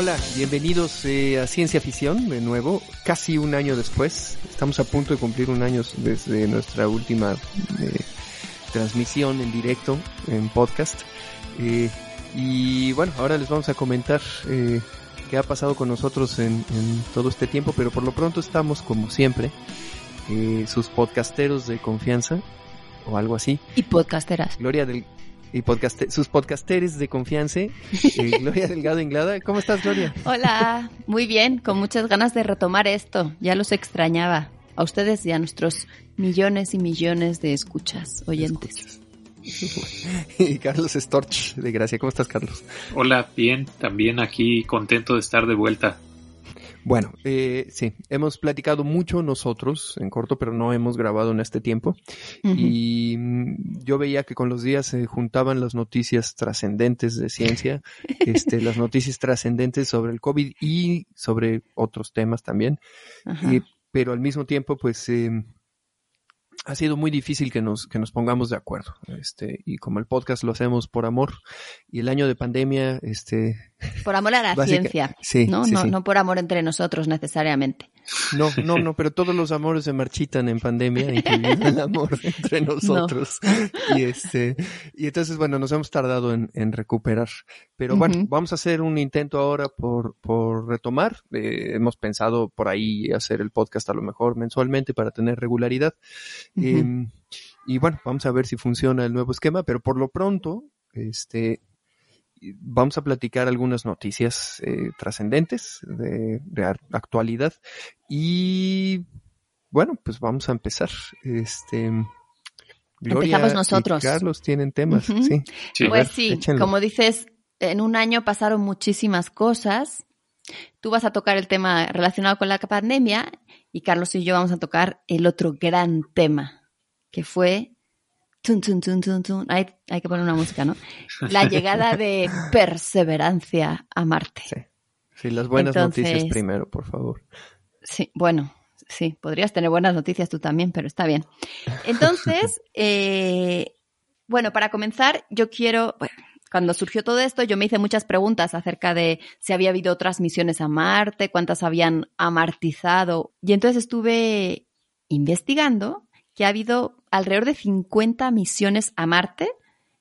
Hola, bienvenidos eh, a Ciencia Ficción de nuevo, casi un año después. Estamos a punto de cumplir un año desde nuestra última eh, transmisión en directo, en podcast. Eh, y bueno, ahora les vamos a comentar eh, qué ha pasado con nosotros en, en, todo este tiempo, pero por lo pronto estamos como siempre, sus podcasteros de confianza o algo así. Y podcasteras. Gloria del y podcast, sus podcasteres de confianza, eh, Gloria Delgado Inglada. ¿Cómo estás, Gloria? Hola, muy bien, con muchas ganas de retomar esto. Ya los extrañaba. A ustedes y a nuestros millones y millones de escuchas, oyentes. y Carlos Storch, de Gracia. ¿Cómo estás, Carlos? Hola, bien, también aquí contento de estar de vuelta. Bueno, eh, sí, hemos platicado mucho nosotros en corto, pero no hemos grabado en este tiempo. Uh -huh. Y mm, yo veía que con los días se juntaban las noticias trascendentes de ciencia, este, las noticias trascendentes sobre el COVID y sobre otros temas también. Eh, pero al mismo tiempo, pues, eh, ha sido muy difícil que nos, que nos pongamos de acuerdo. Este, y como el podcast lo hacemos por amor, y el año de pandemia, este. Por amor a la básica, ciencia. Sí, ¿no? Sí, no, sí. no por amor entre nosotros necesariamente. No, no, no, pero todos los amores se marchitan en pandemia, incluyendo el amor entre nosotros. No. Y este, y entonces, bueno, nos hemos tardado en, en recuperar. Pero bueno, uh -huh. vamos a hacer un intento ahora por, por retomar. Eh, hemos pensado por ahí hacer el podcast a lo mejor mensualmente para tener regularidad. Uh -huh. eh, y bueno, vamos a ver si funciona el nuevo esquema, pero por lo pronto, este, vamos a platicar algunas noticias eh, trascendentes de, de, actualidad y bueno, pues vamos a empezar. Este, Gloria Empezamos nosotros. Y Carlos tienen temas, uh -huh. sí. sí. Pues ver, sí, échenlo. como dices, en un año pasaron muchísimas cosas. Tú vas a tocar el tema relacionado con la pandemia y Carlos y yo vamos a tocar el otro gran tema, que fue Tun, tun, tun, tun, tun. Hay, hay, que poner una música, ¿no? La llegada de perseverancia a Marte. Sí, sí las buenas Entonces, noticias primero, por favor. Sí, bueno, sí, podrías tener buenas noticias tú también, pero está bien. Entonces, eh, bueno, para comenzar, yo quiero, bueno, cuando surgió todo esto, yo me hice muchas preguntas acerca de si había habido otras misiones a Marte, cuántas habían amartizado, y entonces estuve investigando que ha habido alrededor de 50 misiones a Marte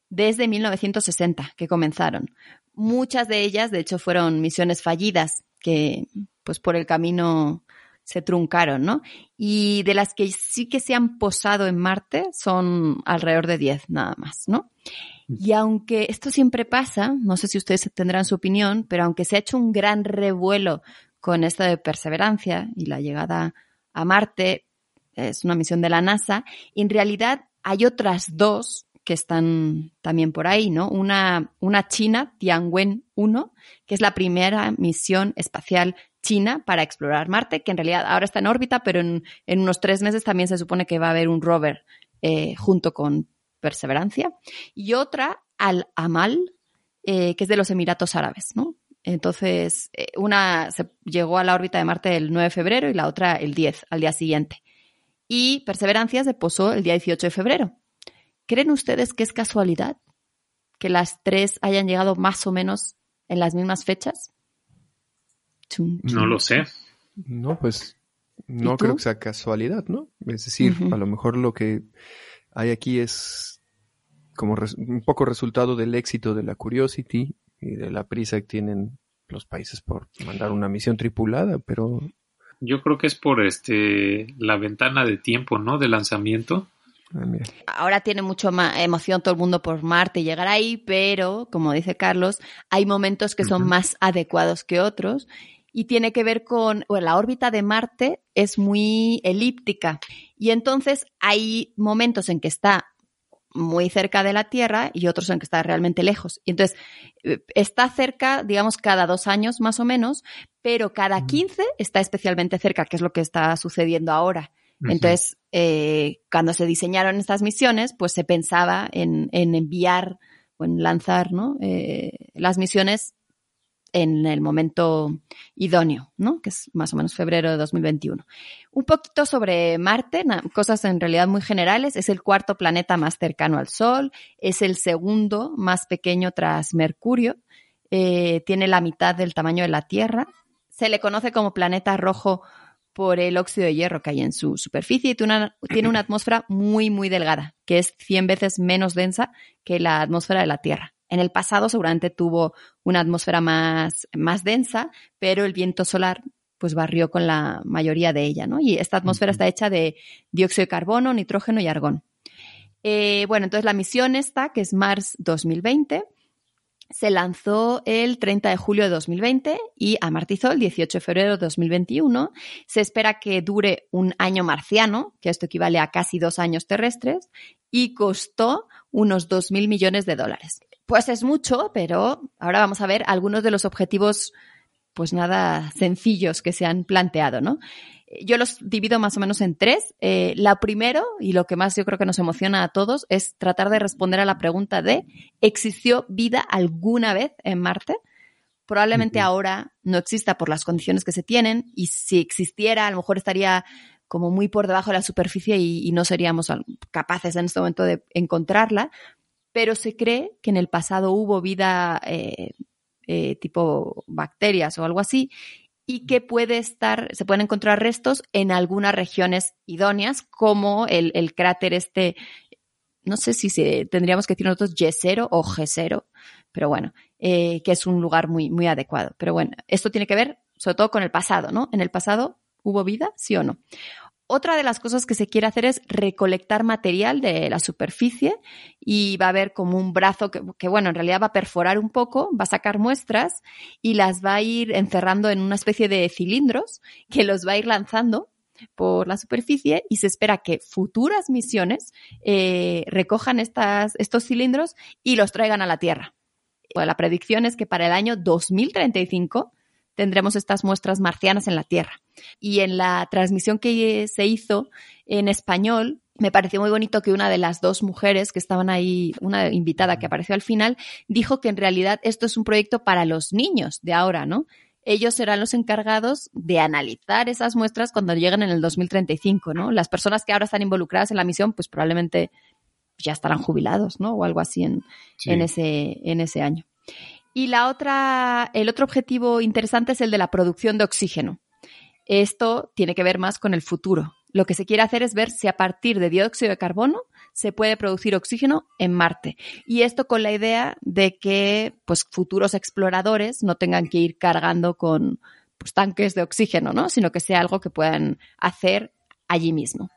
desde 1960 que comenzaron. Muchas de ellas, de hecho, fueron misiones fallidas que, pues, por el camino se truncaron, ¿no? Y de las que sí que se han posado en Marte son alrededor de 10 nada más, ¿no? Y aunque esto siempre pasa, no sé si ustedes tendrán su opinión, pero aunque se ha hecho un gran revuelo con esto de perseverancia y la llegada a Marte, es una misión de la NASA, y en realidad hay otras dos que están también por ahí, ¿no? Una, una china, Tianwen 1, que es la primera misión espacial china para explorar Marte, que en realidad ahora está en órbita, pero en, unos tres meses también se supone que va a haber un rover eh, junto con Perseverancia. Y otra, Al-Amal, eh, que es de los Emiratos Árabes, ¿no? Entonces, eh, una se llegó a la órbita de Marte el 9 de febrero y la otra el 10, al día siguiente y Perseverancia se posó el día 18 de febrero. ¿Creen ustedes que es casualidad que las tres hayan llegado más o menos en las mismas fechas? No lo sé. No, pues no creo que sea casualidad, ¿no? Es decir, uh -huh. a lo mejor lo que hay aquí es como un poco resultado del éxito de la Curiosity y de la prisa que tienen los países por mandar una misión tripulada, pero yo creo que es por este la ventana de tiempo, ¿no? De lanzamiento. Ah, Ahora tiene mucho más emoción todo el mundo por Marte y llegar ahí, pero, como dice Carlos, hay momentos que son uh -huh. más adecuados que otros y tiene que ver con bueno, la órbita de Marte es muy elíptica y entonces hay momentos en que está muy cerca de la Tierra y otros en que está realmente lejos. Y entonces está cerca, digamos, cada dos años más o menos, pero cada 15 está especialmente cerca, que es lo que está sucediendo ahora. Entonces, eh, cuando se diseñaron estas misiones, pues se pensaba en, en enviar o en lanzar ¿no? eh, las misiones en el momento idóneo, ¿no? Que es más o menos febrero de 2021. Un poquito sobre Marte, cosas en realidad muy generales. Es el cuarto planeta más cercano al Sol, es el segundo más pequeño tras Mercurio. eh, tiene la mitad del tamaño de la Tierra. Se le conoce como planeta rojo por el óxido de hierro que hay en su superficie y tiene una, tiene una atmósfera muy, muy delgada, que es 100 veces menos densa que la atmósfera de la Tierra. En el pasado seguramente tuvo una atmósfera más, más densa, pero el viento solar pues barrió con la mayoría de ella, ¿no? Y esta atmósfera está hecha de dióxido de carbono, nitrógeno y argón. Eh, bueno, entonces la misión esta, que es Mars 2020, se lanzó el 30 de julio de 2020 y amartizó el 18 de febrero de 2021. Se espera que dure un año marciano, que esto equivale a casi dos años terrestres, y costó unos 2.000 millones de dólares. Pues es mucho, pero ahora vamos a ver algunos de los objetivos, pues nada sencillos que se han planteado, ¿no? Yo los divido más o menos en tres. Eh, la primero, y lo que más yo creo que nos emociona a todos, es tratar de responder a la pregunta de ¿existió vida alguna vez en Marte? Probablemente ahora no exista por las condiciones que se tienen y si existiera a lo mejor estaría como muy por debajo de la superficie y, no seríamos capaces en este momento de encontrarla, pero se cree que en el pasado hubo vida eh, eh, tipo bacterias o algo así y que puede estar, se pueden encontrar restos en algunas regiones idóneas, como el, cráter este, no sé si se, tendríamos que decir nosotros Yesero o G0, pero bueno, eh, que es un lugar muy, muy adecuado. Pero bueno, esto tiene que ver sobre todo con el pasado, ¿no? En el pasado hubo vida, sí o no. Otra de las cosas que se quiere hacer es recolectar material de la superficie y va a haber como un brazo que, bueno, en realidad va a perforar un poco, va a sacar muestras y las va a ir encerrando en una especie de cilindros que los va a ir lanzando por la superficie y se espera que futuras misiones eh, recojan estas, estos cilindros y los traigan a la Tierra. la predicción es que para el año 2035 tendremos estas muestras marcianas en la Tierra. Y en la transmisión que se hizo en español, me pareció muy bonito que una de las dos mujeres que estaban ahí, una invitada que apareció al final, dijo que en realidad esto es un proyecto para los niños de ahora, ¿no? Ellos serán los encargados de analizar esas muestras cuando lleguen en el 2035, ¿no? Las personas que ahora están involucradas en la misión, pues probablemente ya estarán jubilados, ¿no? O algo así en, en, ese, en ese año. Y la otra, el otro objetivo interesante es el de la producción de oxígeno. Esto tiene que ver más con el futuro. Lo que se quiere hacer es ver si a partir de dióxido de carbono se puede producir oxígeno en Marte. Y esto con la idea de que pues, futuros exploradores no tengan que ir cargando con pues, tanques de oxígeno, ¿no? sino que sea algo que puedan hacer allí mismo.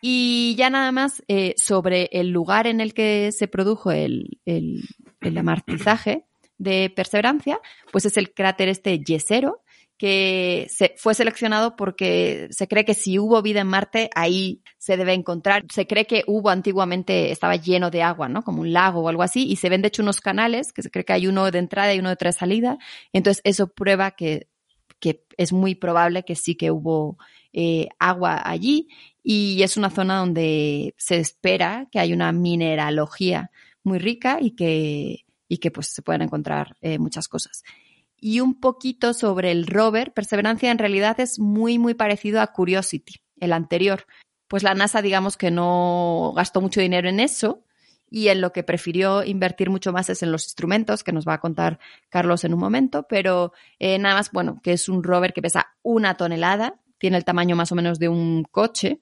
Y ya nada más eh, sobre el lugar en el que se produjo el, el, el amartizaje, de perseverancia, pues es el cráter este Yesero, que se, fue seleccionado porque se cree que si hubo vida en Marte, ahí se debe encontrar. Se cree que hubo antiguamente, estaba lleno de agua, ¿no? Como un lago o algo así, y se ven de hecho unos canales, que se cree que hay uno de entrada y uno de salida. Entonces, eso prueba que, que es muy probable que sí que hubo eh, agua allí, y es una zona donde se espera que hay una mineralogía muy rica y que y que pues se pueden encontrar eh, muchas cosas. Y un poquito sobre el rover, Perseverancia en realidad es muy, muy parecido a Curiosity, el anterior. Pues la NASA, digamos que no gastó mucho dinero en eso y en lo que prefirió invertir mucho más es en los instrumentos, que nos va a contar Carlos en un momento, pero eh, nada más, bueno, que es un rover que pesa una tonelada, tiene el tamaño más o menos de un coche,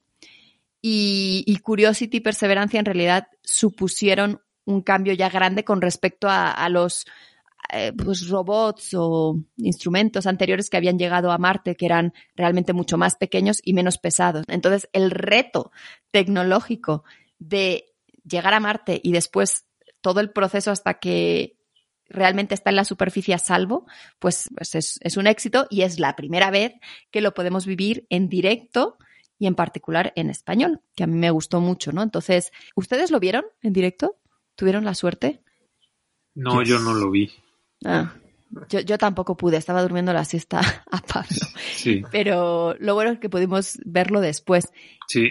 y, y Curiosity y Perseverancia en realidad supusieron un cambio ya grande con respecto a, los eh, pues robots o instrumentos anteriores que habían llegado a Marte, que eran realmente mucho más pequeños y menos pesados. Entonces, el reto tecnológico de llegar a Marte y después todo el proceso hasta que realmente está en la superficie a salvo, pues, pues es, es, un éxito y es la primera vez que lo podemos vivir en directo y en particular en español, que a mí me gustó mucho, ¿no? Entonces, ¿ustedes lo vieron en directo? ¿Tuvieron la suerte? No, yo no lo vi. Ah, yo, tampoco pude, estaba durmiendo la siesta a Pablo. Sí. Pero lo bueno es que pudimos verlo después. Sí.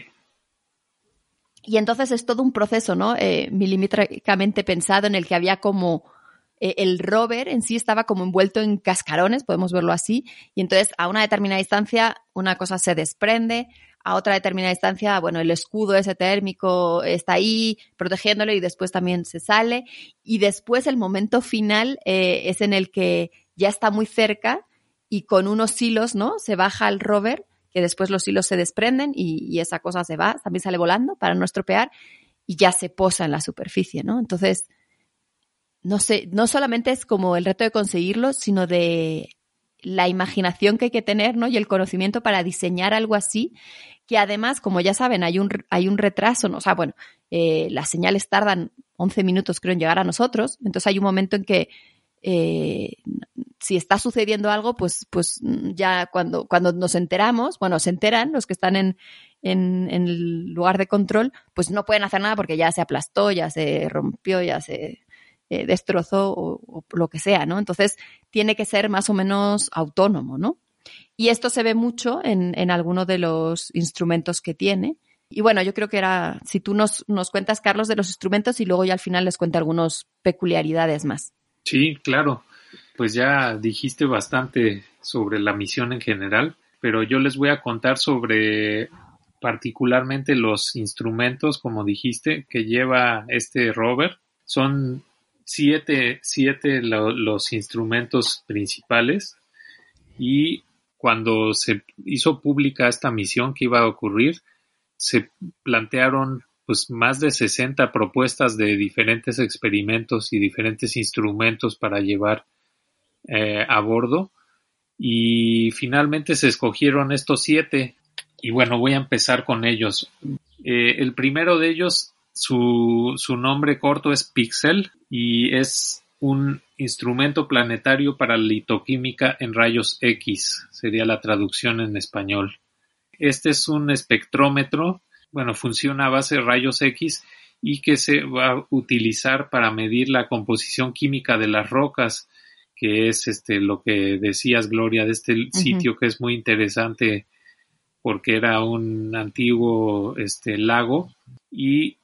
Y entonces es todo un proceso, ¿no? Eh, milimétricamente pensado en el que había como eh, el rover en sí estaba como envuelto en cascarones, podemos verlo así, y entonces a una determinada distancia una cosa se desprende, a otra determinada distancia, bueno, el escudo ese térmico está ahí protegiéndolo y después también se sale. Y después el momento final eh, es en el que ya está muy cerca y con unos hilos, ¿no? Se baja el rover, que después los hilos se desprenden y, y esa cosa se va, también sale volando para no estropear y ya se posa en la superficie, ¿no? Entonces, no sé, no solamente es como el reto de conseguirlo, sino de la imaginación que hay que tener, ¿no? Y el conocimiento para diseñar algo así, que además, como ya saben, hay un, hay un retraso, ¿no? O sea, bueno, eh, las señales tardan 11 minutos, creo, en llegar a nosotros, entonces hay un momento en que eh, si está sucediendo algo, pues, pues ya cuando, cuando nos enteramos, bueno, se enteran los que están en, en, el lugar de control, pues no pueden hacer nada porque ya se aplastó, ya se rompió, ya se eh, destrozó o, lo que sea, ¿no? Entonces tiene que ser más o menos autónomo, ¿no? Y esto se ve mucho en, en algunos de los instrumentos que tiene. Y bueno, yo creo que era, si tú nos, nos cuentas, Carlos, de los instrumentos y luego ya al final les cuento algunas peculiaridades más. Sí, claro. Pues ya dijiste bastante sobre la misión en general, pero yo les voy a contar sobre particularmente los instrumentos, como dijiste, que lleva este rover. Son siete, siete los instrumentos principales y cuando se hizo pública esta misión que iba a ocurrir, se plantearon pues más de 60 propuestas de diferentes experimentos y diferentes instrumentos para llevar eh, a bordo. Y finalmente se escogieron estos siete. Y bueno voy a empezar con ellos. Eh, el primero de ellos su, su nombre corto es Pixel y es un instrumento planetario para litoquímica en rayos X, sería la traducción en español. Este es un espectrómetro, bueno, funciona a base de rayos X y que se va a utilizar para medir la composición química de las rocas, que es este lo que decías Gloria de este sitio que es muy interesante porque era un antiguo este lago y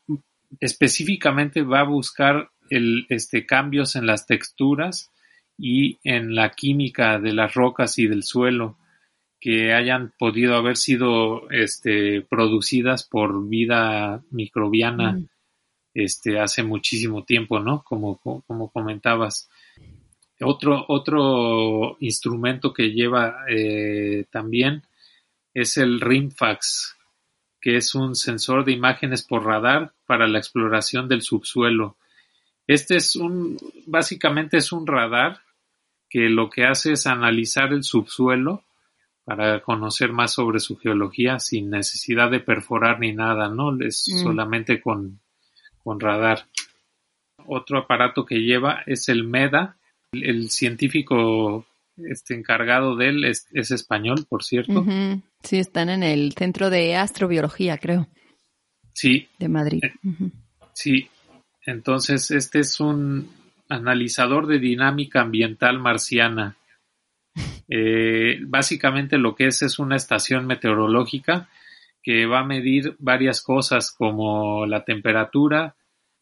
específicamente va a buscar el, este, cambios en las texturas y en la química de las rocas y del suelo que hayan podido haber sido este, producidas por vida microbiana mm. este, hace muchísimo tiempo, ¿no? Como, como comentabas. Otro, otro instrumento que lleva eh, también es el RIMFAX, que es un sensor de imágenes por radar para la exploración del subsuelo. Este es un, básicamente es un radar que lo que hace es analizar el subsuelo para conocer más sobre su geología sin necesidad de perforar ni nada, ¿no? Es mm. solamente con, con radar. Otro aparato que lleva es el MEDA. El, científico este, encargado de él es, español, por cierto. Sí, están en el Centro de Astrobiología, creo. Sí. De Madrid. Eh, sí. Entonces, este es un analizador de dinámica ambiental marciana. Eh, básicamente lo que es es una estación meteorológica que va a medir varias cosas como la temperatura,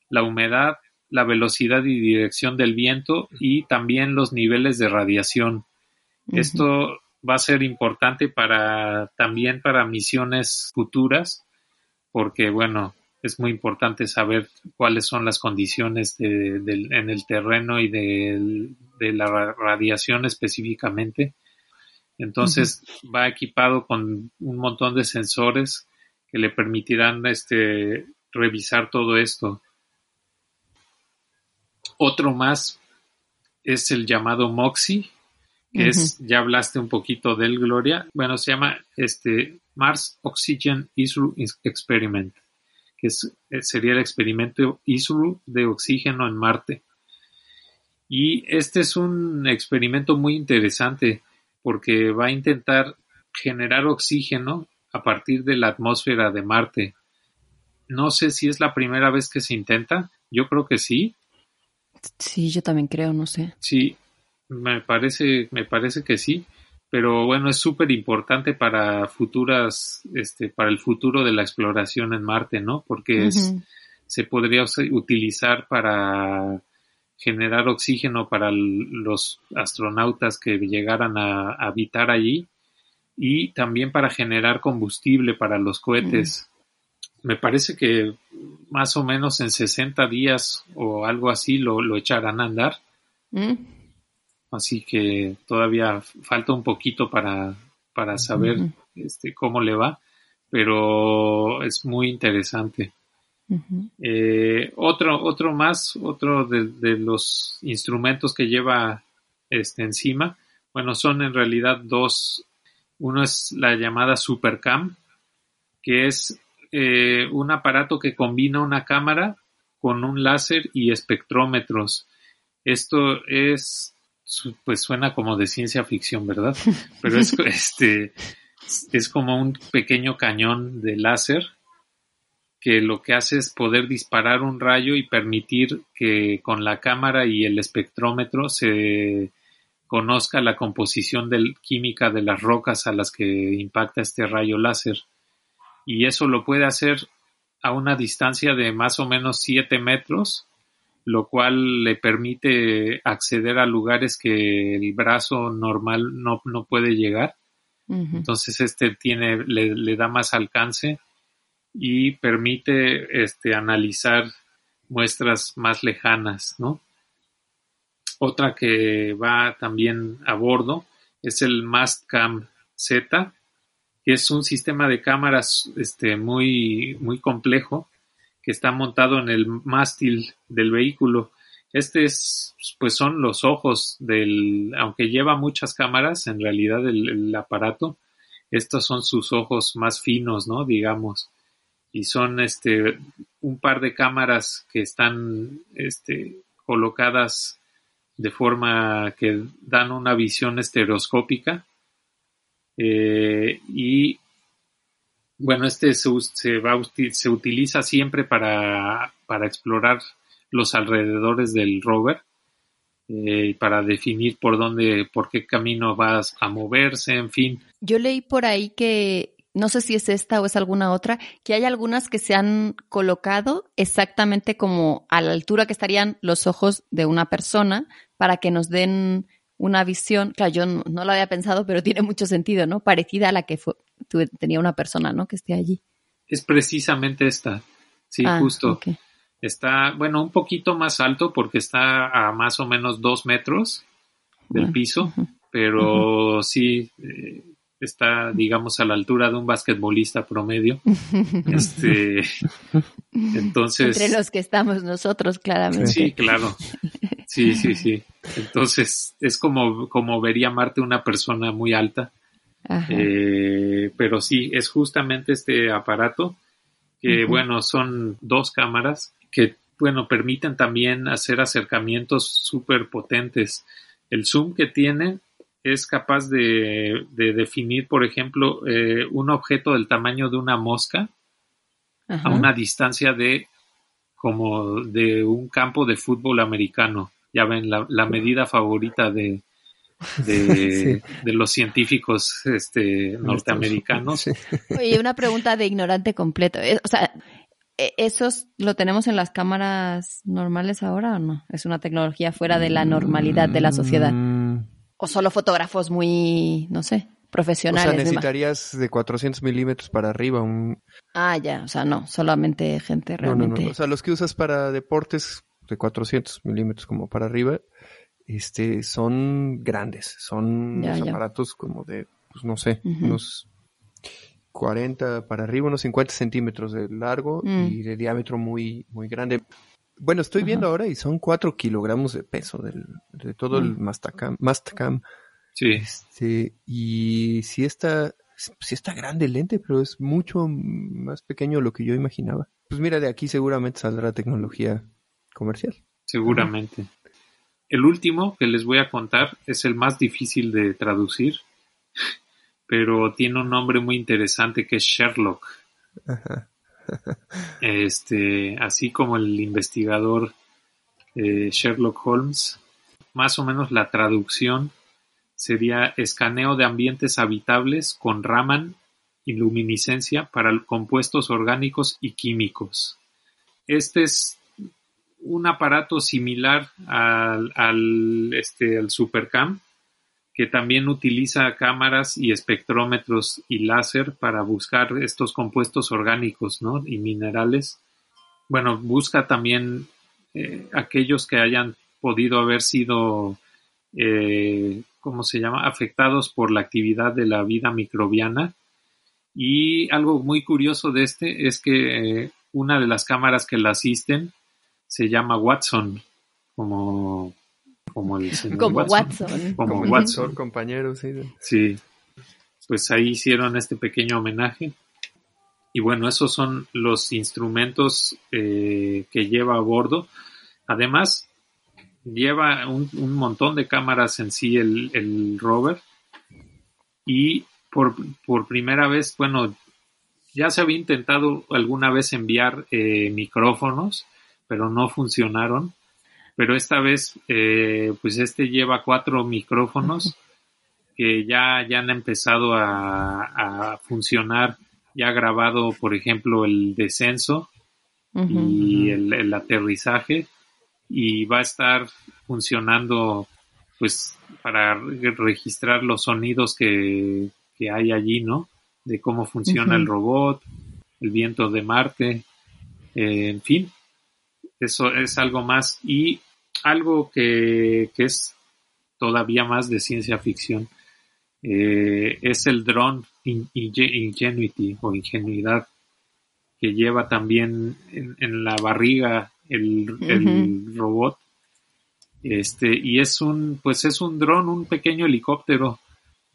la humedad, la velocidad y dirección del viento y también los niveles de radiación. Esto va a ser importante para también para misiones futuras porque bueno es muy importante saber cuáles son las condiciones de, en el terreno y de, la radiación específicamente. Entonces va equipado con un montón de sensores que le permitirán este, revisar todo esto. Otro más es el llamado MOXIE, que es, ya hablaste un poquito del Gloria. Bueno, se llama este Mars Oxygen ISRU Experiment, que eh, sería el experimento ISRU de oxígeno en Marte. Y este es un experimento muy interesante porque va a intentar generar oxígeno a partir de la atmósfera de Marte. No sé si es la primera vez que se intenta, yo creo que sí. Sí, yo también creo, no sé. Sí, me parece, me parece que sí, pero bueno, es súper importante para futuras, este, para el futuro de la exploración en Marte, ¿no? Porque se podría utilizar para generar oxígeno para los astronautas que llegaran a, habitar allí y también para generar combustible para los cohetes. Mm. Me parece que más o menos en 60 días o algo así lo, lo echarán a andar. Mm. Así que todavía falta un poquito para, para saber este, cómo le va, pero es muy interesante. Eh, otro, otro más, otro de, los instrumentos que lleva este encima, bueno, son en realidad dos. Uno es la llamada Supercam, que es eh, un aparato que combina una cámara con un láser y espectrómetros. Esto es, pues suena como de ciencia ficción, ¿verdad? Pero es, este, es como un pequeño cañón de láser que lo que hace es poder disparar un rayo y permitir que con la cámara y el espectrómetro se conozca la composición química de las rocas a las que impacta este rayo láser. Y eso lo puede hacer a una distancia de más o menos 7 metros, lo cual le permite acceder a lugares que el brazo normal no, puede llegar. Entonces este tiene, le, le da más alcance y permite este, analizar muestras más lejanas, ¿no? Otra que va también a bordo es el Mastcam Z, que es un sistema de cámaras este, muy, muy complejo que está montado en el mástil del vehículo. Este es, pues son los ojos del, aunque lleva muchas cámaras, en realidad el, aparato, estos son sus ojos más finos, ¿no? Digamos y son este un par de cámaras que están este, colocadas de forma que dan una visión estereoscópica eh, y bueno este se, se, va, se utiliza siempre para, para explorar los alrededores del rover eh, para definir por dónde, por qué camino vas a moverse, en fin. Yo leí por ahí que no sé si es esta o es alguna otra, que hay algunas que se han colocado exactamente como a la altura que estarían los ojos de una persona para que nos den una visión, claro, yo no, lo había pensado, pero tiene mucho sentido, ¿no? Parecida a la que tenía una persona, ¿no? Que esté allí. Es precisamente esta, sí, ah, justo. Está, bueno, un poquito más alto porque está a más o menos dos metros del ah, piso, pero sí, eh, está, digamos, a la altura de un basquetbolista promedio. este, entonces. Entre los que estamos nosotros, claramente. Sí, claro. Sí, sí, sí. Entonces, es como, como vería Marte una persona muy alta. Eh, pero sí, es justamente este aparato que, bueno, son dos cámaras que, bueno, permiten también hacer acercamientos súper potentes. El zoom que tiene es capaz de, definir, por ejemplo, eh, un objeto del tamaño de una mosca a una distancia de como de un campo de fútbol americano. Ya ven, la, medida favorita de, de, los científicos este, norteamericanos. Oye, una pregunta de ignorante completo. Eh, o sea, ¿e, ¿esos lo tenemos en las cámaras normales ahora o no? ¿Es una tecnología fuera de la normalidad de la sociedad? O solo fotógrafos muy, no sé, profesionales. O sea, necesitarías de 400 milímetros para arriba un... Ah, ya, o sea, no, solamente gente realmente... No, no, no, o sea, los que usas para deportes de 400 milímetros como para arriba, este, son grandes, son aparatos como de, pues no sé, unos 40 para arriba, unos 50 centímetros de largo mm. y de diámetro muy, muy grande. Bueno, estoy viendo ahora y son 4 kilogramos de peso del, de todo el mm. Mastcam. Sí. Este, y sí está, sí está grande el lente, pero es mucho más pequeño de lo que yo imaginaba. Pues mira, de aquí seguramente saldrá tecnología comercial. Seguramente. El último que les voy a contar es el más difícil de traducir, pero tiene un nombre muy interesante que es Sherlock. Ajá. Este, así como el investigador eh, Sherlock Holmes, más o menos la traducción sería escaneo de ambientes habitables con Raman y luminiscencia para compuestos orgánicos y químicos. Este es un aparato similar al, al, este, al Supercam, que también utiliza cámaras y espectrómetros y láser para buscar estos compuestos orgánicos ¿no? y minerales. Bueno, busca también eh, aquellos que hayan podido haber sido, eh, ¿cómo se llama?, afectados por la actividad de la vida microbiana. Y algo muy curioso de este es que eh, una de las cámaras que la asisten se llama Watson, como como el señor como Watson. Como, Watson, compañero, sí. Sí, pues ahí hicieron este pequeño homenaje. Y bueno, esos son los instrumentos eh, que lleva a bordo. Además, lleva un, montón de cámaras en sí el, el rover. Y por, por, primera vez, bueno, ya se había intentado alguna vez enviar eh, micrófonos, pero no funcionaron. Pero esta vez eh, pues este lleva cuatro micrófonos que ya, ya han empezado a, funcionar, ya ha grabado por ejemplo el descenso y el, aterrizaje y va a estar funcionando pues para registrar los sonidos que, hay allí, ¿no? De cómo funciona el robot, el viento de Marte, eh, en fin, eso es algo más. Y algo que, es todavía más de ciencia ficción eh, es el drone Ingenuity o Ingenuidad que lleva también en, la barriga el, robot este y es un pues es un dron un pequeño helicóptero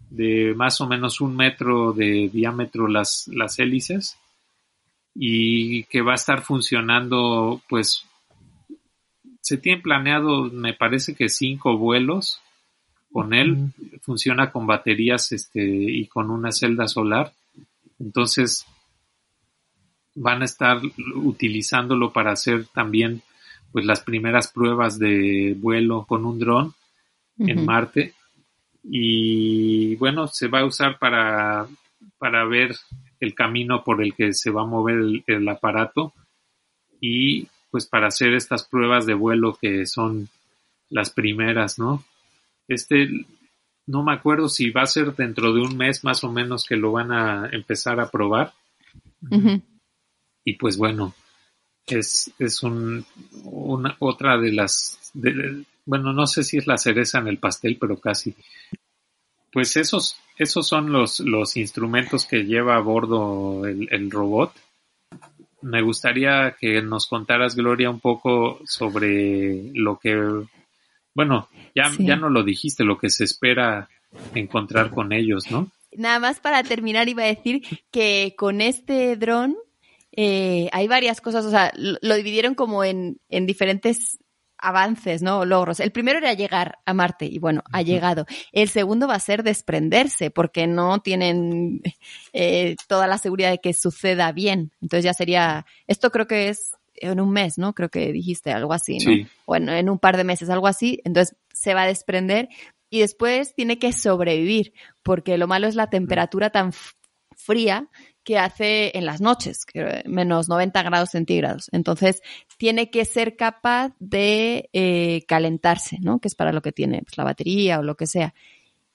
de más o menos un metro de diámetro las las hélices y que va a estar funcionando pues se tienen planeado, me parece que cinco vuelos con él. Funciona con baterías este, y con una celda solar. Entonces, van a estar utilizándolo para hacer también pues las primeras pruebas de vuelo con un dron en Marte y bueno se va a usar para para ver el camino por el que se va a mover el aparato y pues para hacer estas pruebas de vuelo que son las primeras, ¿no? Este, no me acuerdo si va a ser dentro de un mes más o menos que lo van a empezar a probar. Y pues bueno, es, es un, una, otra de las, bueno, no sé si es la cereza en el pastel, pero casi. Pues esos, esos son los, los instrumentos que lleva a bordo el, el robot me gustaría que nos contaras, Gloria, un poco sobre lo que, bueno, ya, ya no lo dijiste, lo que se espera encontrar con ellos, ¿no? Nada más para terminar iba a decir que con este dron eh, hay varias cosas, o sea, lo, dividieron como en, en diferentes avances, ¿no? Logros. El primero era llegar a Marte y bueno, ha llegado. El segundo va a ser desprenderse porque no tienen eh, toda la seguridad de que suceda bien. Entonces ya sería, esto creo que es en un mes, ¿no? Creo que dijiste algo así, ¿no? Bueno, en un par de meses, algo así. Entonces se va a desprender y después tiene que sobrevivir porque lo malo es la temperatura tan fría que hace en las noches, menos 90 grados centígrados. Entonces, tiene que ser capaz de eh, calentarse, ¿no? Que es para lo que tiene pues, la batería o lo que sea.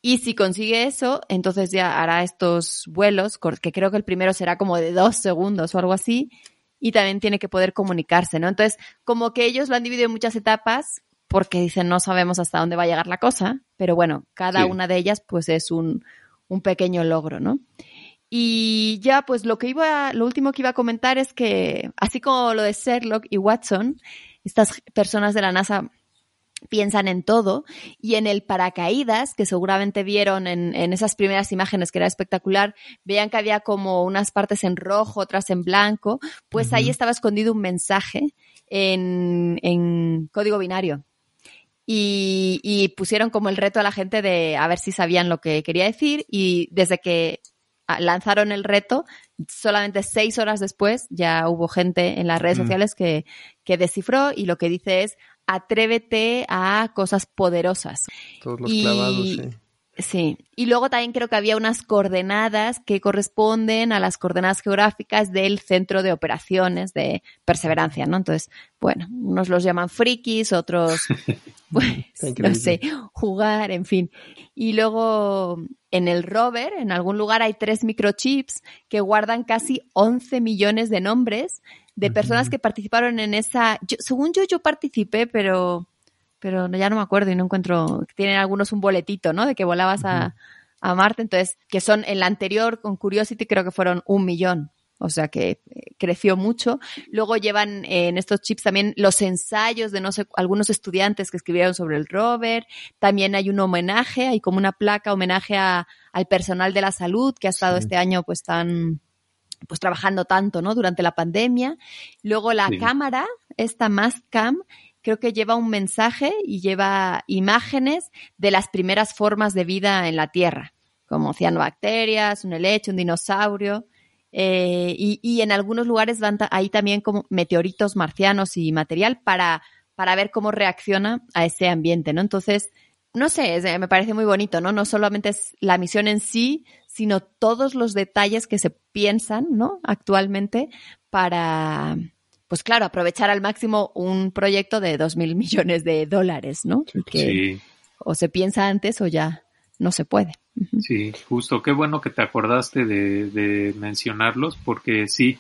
Y si consigue eso, entonces ya hará estos vuelos, que creo que el primero será como de dos segundos o algo así, y también tiene que poder comunicarse, ¿no? Entonces, como que ellos lo han dividido en muchas etapas, porque dicen no sabemos hasta dónde va a llegar la cosa, pero bueno, cada una de ellas pues es un, un pequeño logro, ¿no? Y ya, pues lo que iba, lo último que iba a comentar es que, así como lo de Sherlock y Watson, estas personas de la NASA piensan en todo y en el paracaídas que seguramente vieron en, en, esas primeras imágenes que era espectacular, veían que había como unas partes en rojo, otras en blanco, pues ahí estaba escondido un mensaje en, en código binario. Y, y, pusieron como el reto a la gente de a ver si sabían lo que quería decir y desde que lanzaron el reto, solamente seis horas después ya hubo gente en las redes mm. sociales que, que descifró y lo que dice es atrévete a cosas poderosas. Todos los clavados, sí. Sí, y luego también creo que había unas coordenadas que corresponden a las coordenadas geográficas del centro de operaciones de perseverancia, ¿no? Entonces, bueno, unos los llaman frikis, otros, pues, no sé, jugar, en fin. Y luego en el rover, en algún lugar hay tres microchips que guardan casi 11 millones de nombres de personas que participaron en esa, según yo, yo participé, pero pero ya no me acuerdo y no encuentro, tienen algunos un boletito, ¿no? De que volabas a, a, Marte, entonces, que son en la anterior con Curiosity creo que fueron un millón, o sea que eh, creció mucho. Luego llevan eh, en estos chips también los ensayos de no sé, algunos estudiantes que escribieron sobre el rover, también hay un homenaje, hay como una placa homenaje a, al personal de la salud que ha estado este año pues tan pues trabajando tanto, ¿no? Durante la pandemia. Luego la cámara, esta Mastcam, creo que lleva un mensaje y lleva imágenes de las primeras formas de vida en la Tierra, como cianobacterias, un helecho, un dinosaurio. Eh, y, en algunos lugares van ahí también como meteoritos marcianos y material para, para ver cómo reacciona a ese ambiente, ¿no? Entonces, no sé, me parece muy bonito, ¿no? No solamente es la misión en sí, sino todos los detalles que se piensan, ¿no? Actualmente para, pues claro, aprovechar al máximo un proyecto de dos mil millones de dólares, ¿no? Que o se piensa antes o ya no se puede. Sí, justo. Qué bueno que te acordaste de, mencionarlos porque sí,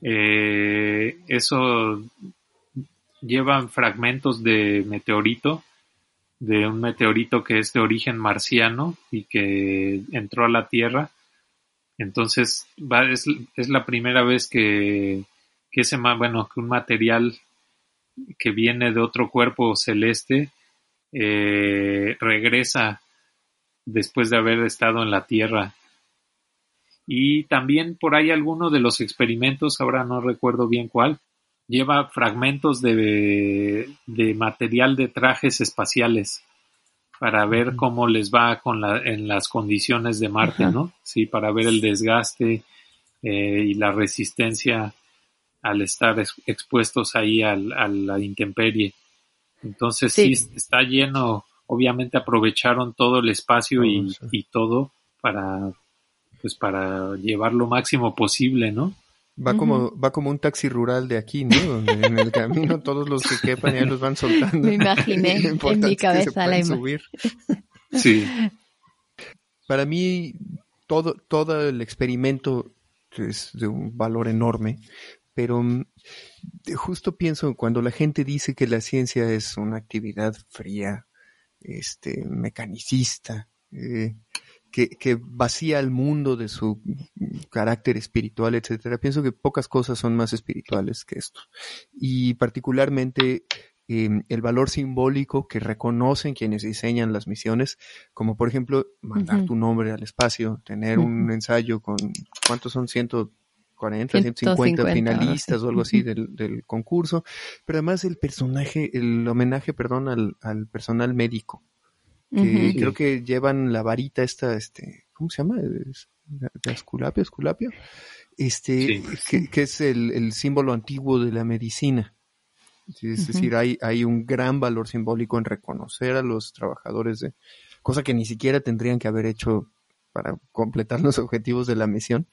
eh, eso llevan fragmentos de meteorito, de un meteorito que es de origen marciano y que entró a la Tierra. Entonces, va, es, es la primera vez que que ese, bueno, que un material que viene de otro cuerpo celeste eh, regresa después de haber estado en la Tierra. Y también por ahí alguno de los experimentos, ahora no recuerdo bien cuál, lleva fragmentos de, de material de trajes espaciales para ver cómo les va con la, en las condiciones de Marte, ¿no? Sí, para ver el desgaste eh, y la resistencia al estar expuestos ahí al, a la intemperie. Entonces sí. está lleno, obviamente aprovecharon todo el espacio y, y, todo para pues para llevar lo máximo posible, ¿no? Va como, va como un taxi rural de aquí, ¿no? Donde en el camino todos los que quepan ya los van soltando. Me imaginé en mi cabeza la imagen. Sí. Para mí, todo, todo el experimento es de un valor enorme, pero mm, justo pienso cuando la gente dice que la ciencia es una actividad fría, este, mecanicista, eh, que, que, vacía al mundo de su carácter espiritual, etcétera. Pienso que pocas cosas son más espirituales que esto. Y particularmente em, el valor simbólico que reconocen quienes diseñan las misiones, como por ejemplo mandar tu nombre al espacio, tener un ensayo con, ¿cuántos son? Ciento 40, 150, finalistas o algo así del, del, concurso, pero además el personaje, el homenaje, perdón, al, al personal médico, que creo que llevan la varita esta, este, ¿cómo se llama? De Esculapio, Esculapio, este, que, que, es el, el, símbolo antiguo de la medicina. Es decir, hay, hay un gran valor simbólico en reconocer a los trabajadores de, cosa que ni siquiera tendrían que haber hecho para completar los objetivos de la misión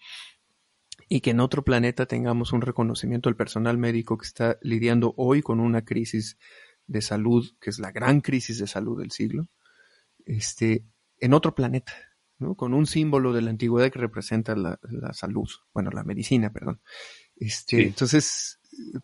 y que en otro planeta tengamos un reconocimiento al personal médico que está lidiando hoy con una crisis de salud, que es la gran crisis de salud del siglo, este, en otro planeta, ¿no? Con un símbolo de la antigüedad que representa la, la salud, bueno, la medicina, perdón. Este, entonces,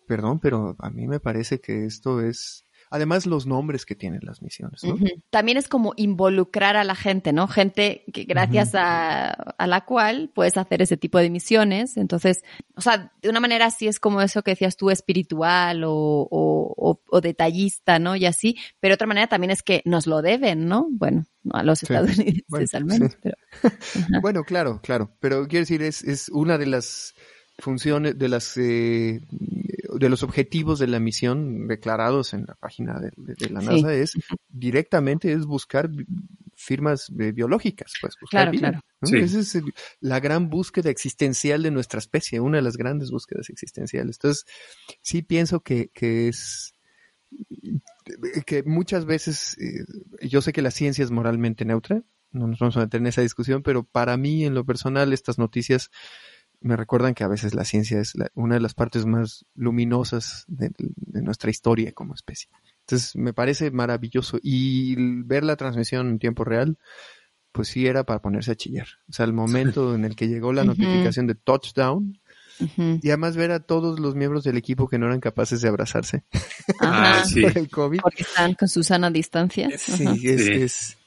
perdón, pero a mí me parece que esto es Además, los nombres que tienen las misiones. ¿no? También es como involucrar a la gente, ¿no? Gente que gracias a, a, la cual puedes hacer ese tipo de misiones. Entonces, o sea, de una manera sí es como eso que decías tú, espiritual o, o, o, detallista, ¿no? Y así. Pero de otra manera también es que nos lo deben, ¿no? Bueno, a los estadounidenses al menos. Pero... bueno, claro, claro. Pero quiero decir, es, es una de las funciones, de las eh, de los objetivos de la misión declarados en la página de, la NASA es directamente es buscar firmas eh, biológicas, pues buscar claro, Esa es la gran búsqueda existencial de nuestra especie, una de las grandes búsquedas existenciales. Entonces, sí pienso que, que es que muchas veces, eh, yo sé que la ciencia es moralmente neutra, no nos vamos a meter en esa discusión, pero para mí, en lo personal, estas noticias me recuerdan que a veces la ciencia es una de las partes más luminosas de, nuestra historia como especie. Entonces, me parece maravilloso. Y ver la transmisión en tiempo real, pues sí era para ponerse a chillar. O sea, el momento en el que llegó la notificación de touchdown, y además ver a todos los miembros del equipo que no eran capaces de abrazarse ah, por el COVID. Porque están con su sana distancia. Sí, es,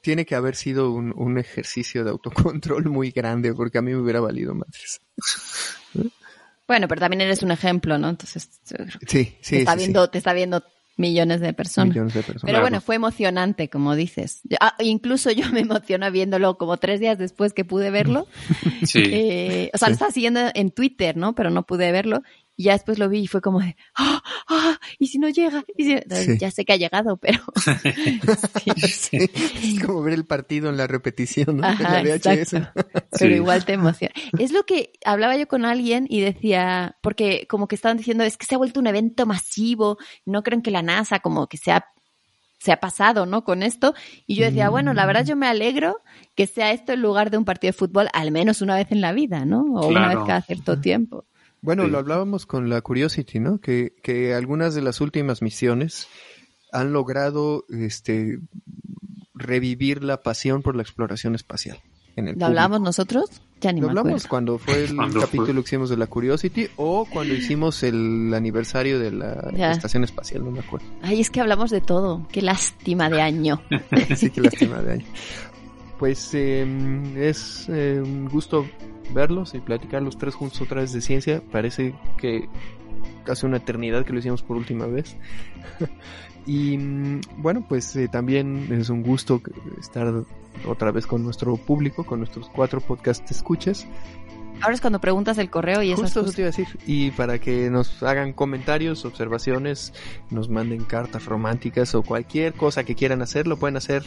tiene que haber sido un, ejercicio de autocontrol muy grande porque a mí me hubiera valido más. Bueno, pero también eres un ejemplo, ¿no? Entonces, sí, sí, te está viendo, te está viendo millones de personas. Millones de personas. Pero bueno, fue emocionante, como dices. Ah, incluso yo me emociono viéndolo como tres días después que pude verlo. Sí. Eh, o sea, lo estaba siguiendo en Twitter, ¿no? Pero no pude verlo. Y ya después lo vi y fue como de, ¡ah! ¡ah! ¿Y si no llega? Ya sé que ha llegado, pero... sí. Es como ver el partido en la repetición, ¿no? Ajá, Pero igual te emociona. Es lo que hablaba yo con alguien y decía, porque como que estaban diciendo, es que se ha vuelto un evento masivo, no creen que la NASA como que se ha se ha pasado, ¿no? Con esto. Y yo decía, bueno, la verdad yo me alegro que sea esto en lugar de un partido de fútbol al menos una vez en la vida, ¿no? O una vez cada cierto tiempo. Bueno, lo hablábamos con la Curiosity, ¿no? Que, que algunas de las últimas misiones han logrado este, revivir la pasión por la exploración espacial. En el ¿Lo hablamos nosotros? Ya ni Lo me hablamos cuando fue el capítulo que hicimos de la Curiosity o cuando hicimos el aniversario de la estación espacial, no me acuerdo. Ay, es que hablamos de todo. Qué lástima de año. sí, qué lástima de año. Pues em, es eh, un gusto verlos y platicar los tres juntos otra vez de ciencia. Parece que hace una eternidad que lo hicimos por última vez. y mm, bueno, pues eh, también es un gusto estar otra vez con nuestro público, con nuestros cuatro podcast escuchas. Ahora es cuando preguntas el correo y eso te iba a decir. Y para que nos hagan comentarios, observaciones, nos manden cartas románticas o cualquier cosa que quieran hacer, lo pueden hacer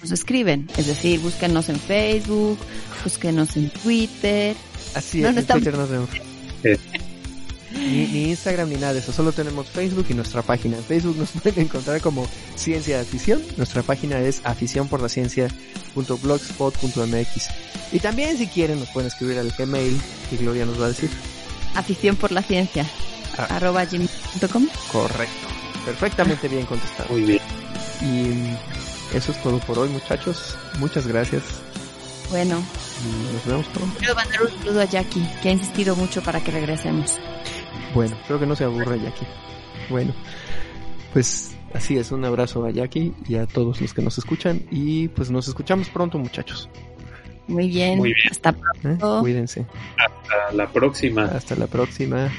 nos escriben. Es decir, búsquenos en Facebook, búsquenos en Twitter. Así es, en Twitter nos vemos. Ni, Instagram ni nada de eso, solo tenemos Facebook y nuestra página. En Facebook nos pueden encontrar como Ciencia de Afición. Nuestra página es afición por la ciencia.blogspot.mx. Y también si quieren nos pueden escribir al Gmail y Gloria nos va a decir. Afición por la ciencia. Ah. arroba gmail.com. Correcto. Perfectamente bien contestado. Muy bien. Y eso es todo por hoy, muchachos. Muchas gracias. Bueno. nos vemos pronto. Quiero mandar un saludo a Jackie, que ha insistido mucho para que regresemos. Bueno, creo que no se aburra Jackie. Bueno, pues así es. Un abrazo a Jackie y a todos los que nos escuchan. Y pues nos escuchamos pronto, muchachos. Muy bien. Muy bien. Hasta pronto. ¿Eh? Cuídense. Hasta la próxima. Hasta la próxima.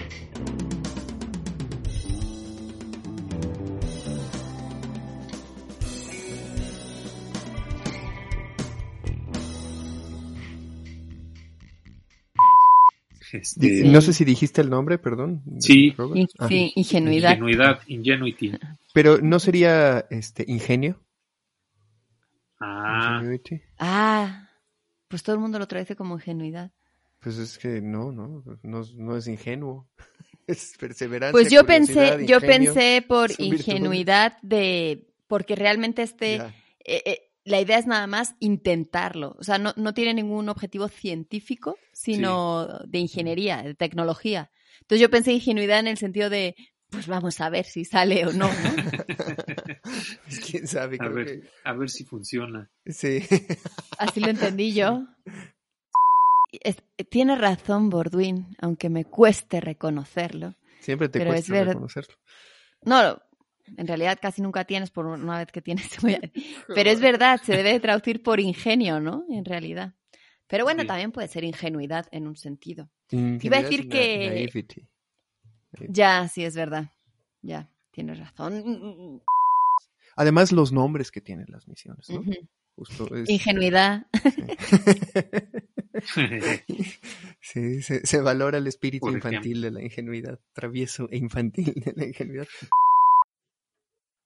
Este, no sé si dijiste el nombre, perdón. Sí, ah. ingenuidad. Ingenuidad, ingenuity. Pero no sería este ingenio. Ah. Ah, pues todo el mundo lo traduce como ingenuidad. Pues es que no, no, no, es ingenuo. Es perseverancia. Pues yo pensé, yo pensé por ingenuidad de porque realmente este eh, eh, la idea es nada más intentarlo. O sea, no, no tiene ningún objetivo científico, sino de ingeniería, de tecnología. Entonces yo pensé ingenuidad en el sentido de, pues vamos a ver si sale o no. ¿Quién sabe? A ver, a ver si funciona. Sí. Así lo entendí yo. tiene razón Borduin, aunque me cueste reconocerlo. Siempre te cuesta reconocerlo. No, en realidad casi nunca tienes por una vez que tienes. Pero es verdad, se debe traducir por ingenio, ¿no? En realidad. Pero bueno, también puede ser ingenuidad en un sentido. Iba a decir que... Ya, sí, es verdad. Ya, tienes razón. Además, los nombres que tienen las misiones, ¿no? Ingenuidad. Sí, se, valora el espíritu infantil de la ingenuidad, travieso e infantil de la ingenuidad.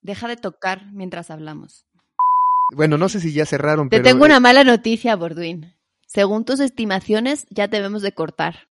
Deja de tocar mientras hablamos. Bueno, no sé si ya cerraron, Te tengo una mala noticia, Borduin. Según tus estimaciones, ya debemos de cortar.